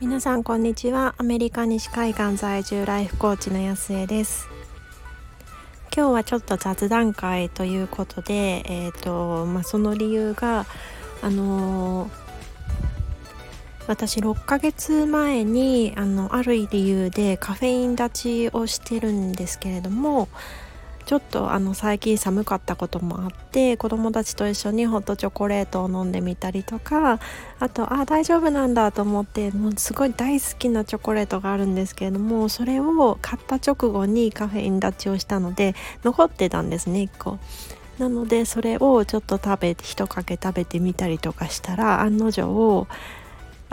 皆さんこんにちは。アメリカ西海岸在住ライフコーチの安江です。今日はちょっと雑談会ということで、えーとまあ、その理由があのー私6ヶ月前にあのある理由でカフェイン立ちをしてるんですけれどもちょっとあの最近寒かったこともあって子供たちと一緒にホットチョコレートを飲んでみたりとかあとあ大丈夫なんだと思ってもうすごい大好きなチョコレートがあるんですけれどもそれを買った直後にカフェイン立ちをしたので残ってたんですね1個。なのでそれをちょっと食べ1かけ食べてみたりとかしたら案の定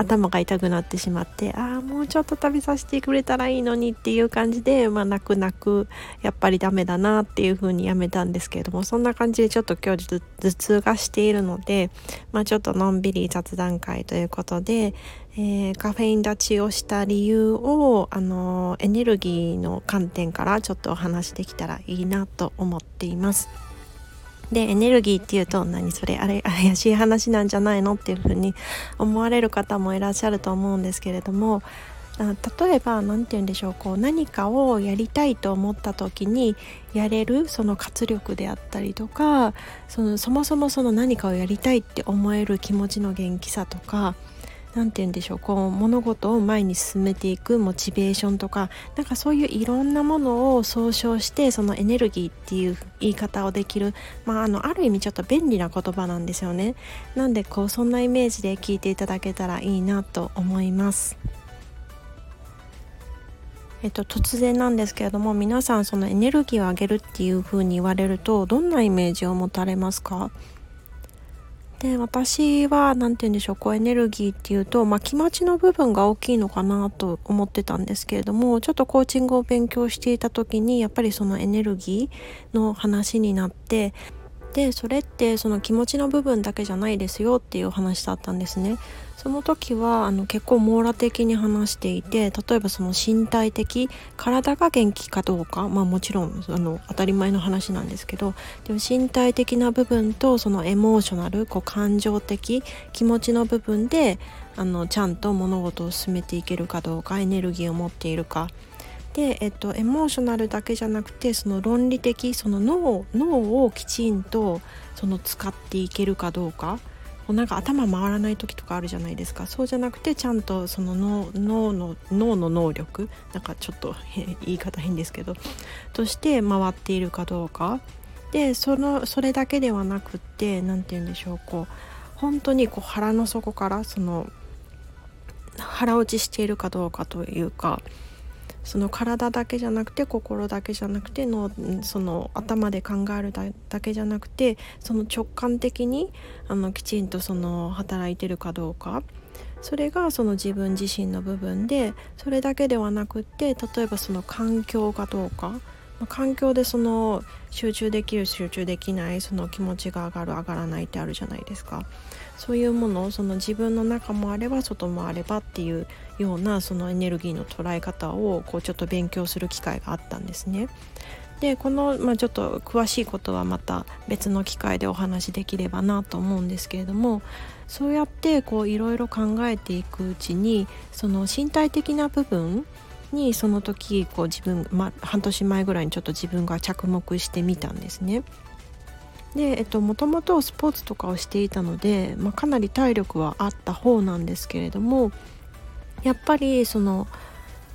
頭が痛くなってしまってああもうちょっと食べさせてくれたらいいのにっていう感じでまあ泣く泣くやっぱりダメだなっていう風にやめたんですけれどもそんな感じでちょっと今日頭痛がしているのでまあちょっとのんびり雑談会ということで、えー、カフェイン立ちをした理由をあのエネルギーの観点からちょっとお話できたらいいなと思っています。でエネルギーっていうと何それあれ怪しい話なんじゃないのっていうふうに思われる方もいらっしゃると思うんですけれども例えば何て言うんでしょうこう何かをやりたいと思った時にやれるその活力であったりとかそのそもそもその何かをやりたいって思える気持ちの元気さとか何て言うんでしょう。こう物事を前に進めていくモチベーションとかなんかそういういろんなものを総称してそのエネルギーっていう言い方をできる、まあ、あのある意味ちょっと便利な言葉なんですよね。なんでこうそんなイメージで聞いていただけたらいいなと思います。えっと、突然なんですけれども皆さんそのエネルギーを上げるっていう風に言われるとどんなイメージを持たれますか？で私は何て言うんでしょうこうエネルギーっていうと、まあ、気持ちの部分が大きいのかなと思ってたんですけれどもちょっとコーチングを勉強していた時にやっぱりそのエネルギーの話になってでそれってその気持ちの部分だけじゃないですよっていう話だったんですね。その時はあの結構網羅的に話していて例えばその身体的体が元気かどうかまあもちろんあの当たり前の話なんですけどでも身体的な部分とそのエモーショナルこう感情的気持ちの部分であのちゃんと物事を進めていけるかどうかエネルギーを持っているか。で、えっと、エモーショナルだけじゃなくてその論理的その脳脳をきちんとその使っていけるかどうか。うなんか頭回らない時とかあるじゃないですか。そうじゃなくてちゃんとその脳脳の脳の能力。なんかちょっと言い方変ですけど。として回っているかどうか。でそのそれだけではなくって何て言うんでしょう。こう本当にこう腹の底からその腹落ちしているかどうかというか。その体だけじゃなくて心だけじゃなくてのその頭で考えるだけじゃなくてその直感的にあのきちんとその働いてるかどうか。それがその自分自身の部分でそれだけではなくって例えばその環境がどうか。環境でその集中できる集中できないその気持ちが上がる上がらないってあるじゃないですかそういうものその自分の中もあれば外もあればっていうようなそのエネルギーの捉え方をこうちょっと勉強する機会があったんですね。でこの、まあ、ちょっと詳しいことはまた別の機会でお話しできればなと思うんですけれどもそうやっていろいろ考えていくうちにその身体的な部分にその時こう自分、まあ、半年前ぐらいにちょっと自分が着目してみたんですね。で、えっと、もともとスポーツとかをしていたので、まあ、かなり体力はあった方なんですけれどもやっぱりその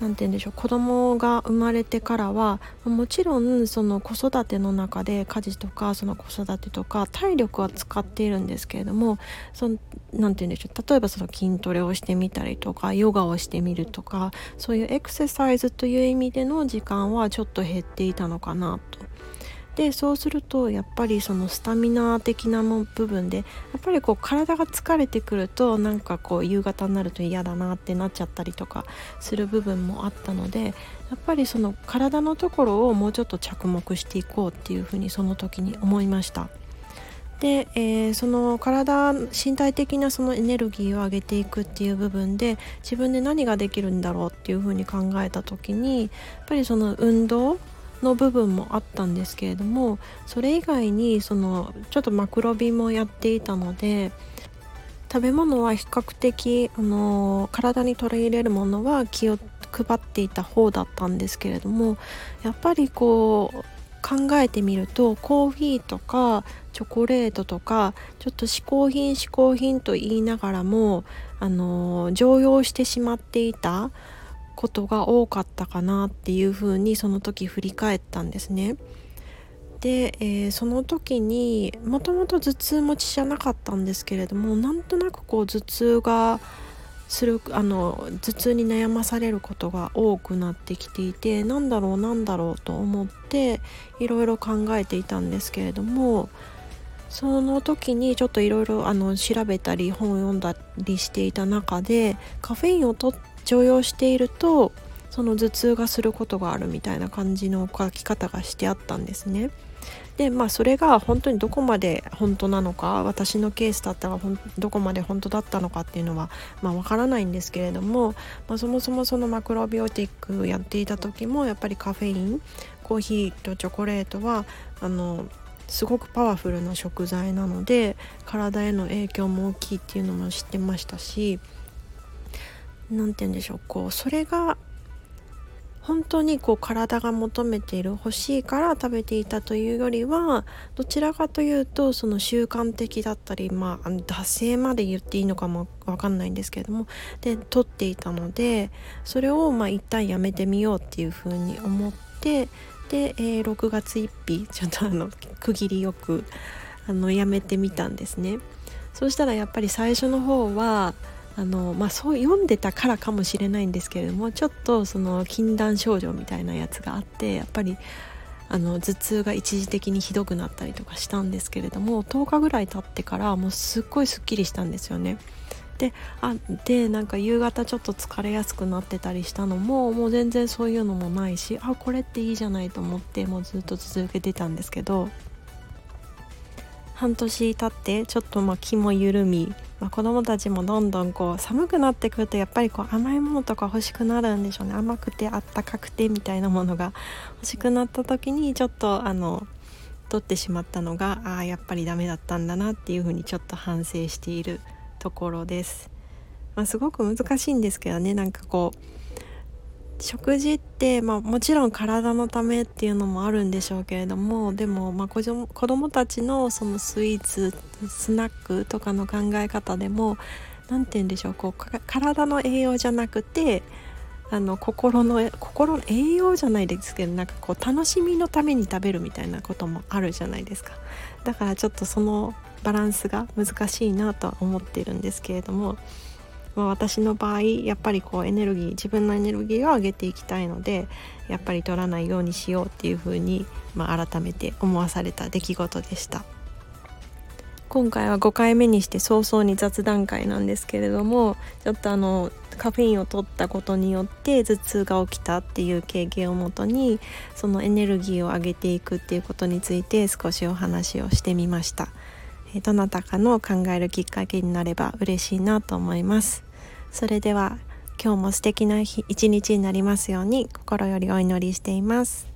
何て言うんでしょう子供が生まれてからはもちろんその子育ての中で家事とかその子育てとか体力は使っているんですけれども何て言うんでしょう例えばその筋トレをしてみたりとかヨガをしてみるとかそういうエクササイズという意味での時間はちょっと減っていたのかなと。でそうするとやっぱりそのスタミナ的なの部分でやっぱりこう体が疲れてくるとなんかこう夕方になると嫌だなってなっちゃったりとかする部分もあったのでやっぱりその体のところをもうちょっと着目していこうっていうふうにその時に思いました。で、えー、その体身体的なそのエネルギーを上げていくっていう部分で自分で何ができるんだろうっていうふうに考えた時にやっぱりその運動の部分もあったんですけれどもそれ以外にそのちょっとマクロビもやっていたので食べ物は比較的あの体に取り入れるものは気を配っていた方だったんですけれどもやっぱりこう考えてみるとコーヒーとかチョコレートとかちょっと嗜好品嗜好品と言いながらもあの常用してしまっていたことが多かったかなっていうふうにその時振り返ったんですね。で、えー、その時にもともと頭痛持ちじゃなかったんですけれどもなんとなくこう頭痛がするあの頭痛に悩まされることが多くなってきていてなんだろうなんだろうと思っていろいろ考えていたんですけれどもその時にちょっといろいろ調べたり本を読んだりしていた中でカフェインをと常用しているとその頭痛がすることがあるみたいな感じの書き方がしてあったんですね。でまあそれが本当にどこまで本当なのか私のケースだったらどこまで本当だったのかっていうのはまあわからないんですけれども、まあ、そもそもそのマクロビオティックやっていた時もやっぱりカフェインコーヒーとチョコレートはあのすごくパワフルな食材なので体への影響も大きいっていうのも知ってましたし何て言うんでしょうこうそれが本当にこう体が求めている欲しいから食べていたというよりはどちらかというとその習慣的だったりまあ惰性まで言っていいのかも分かんないんですけれどもで取っていたのでそれをまあ一旦やめてみようっていうふうに思ってで、えー、6月1日ちょっとあの区切りよくあのやめてみたんですね。そしたらやっぱり最初の方はあのまあ、そう読んでたからかもしれないんですけれどもちょっとその禁断症状みたいなやつがあってやっぱりあの頭痛が一時的にひどくなったりとかしたんですけれども10日ぐらい経ってからもうすっごいすっきりしたんですよね。であでなんか夕方ちょっと疲れやすくなってたりしたのももう全然そういうのもないしあこれっていいじゃないと思ってもうずっと続けてたんですけど半年経ってちょっとまあ気も緩みまあ、子供たちもどんどんこう寒くなってくるとやっぱりこう甘いものとか欲しくなるんでしょうね。甘くてあったかくてみたいなものが欲しくなった時にちょっとあの取ってしまったのがああやっぱりダメだったんだなっていうふうにちょっと反省しているところです。まあ、すごく難しいんですけどね。なんかこう食事って、まあ、もちろん体のためっていうのもあるんでしょうけれどもでも、まあ、子供たちのそのスイーツスナックとかの考え方でも何て言うんでしょうこう体の栄養じゃなくてあの心の心の栄養じゃないですけどなんかこう楽しみのために食べるみたいなこともあるじゃないですか。だからちょっとそのバランスが難しいなとは思ってるんですけれどもまあ、私の場合やっぱりこうエネルギー自分のエネルギーを上げていきたいのでやっぱり取らないようにしようっていうふうに、まあ、改めて思わされた出来事でした。今回は5回目にして早々に雑談会なんですけれどもちょっとあのカフェインを取ったことによって頭痛が起きたっていう経験をもとにそのエネルギーを上げていくっていうことについて少しお話をしてみました。どなたかの考えるきっかけになれば嬉しいなと思います。それでは今日も素敵な日一日になりますように心よりお祈りしています。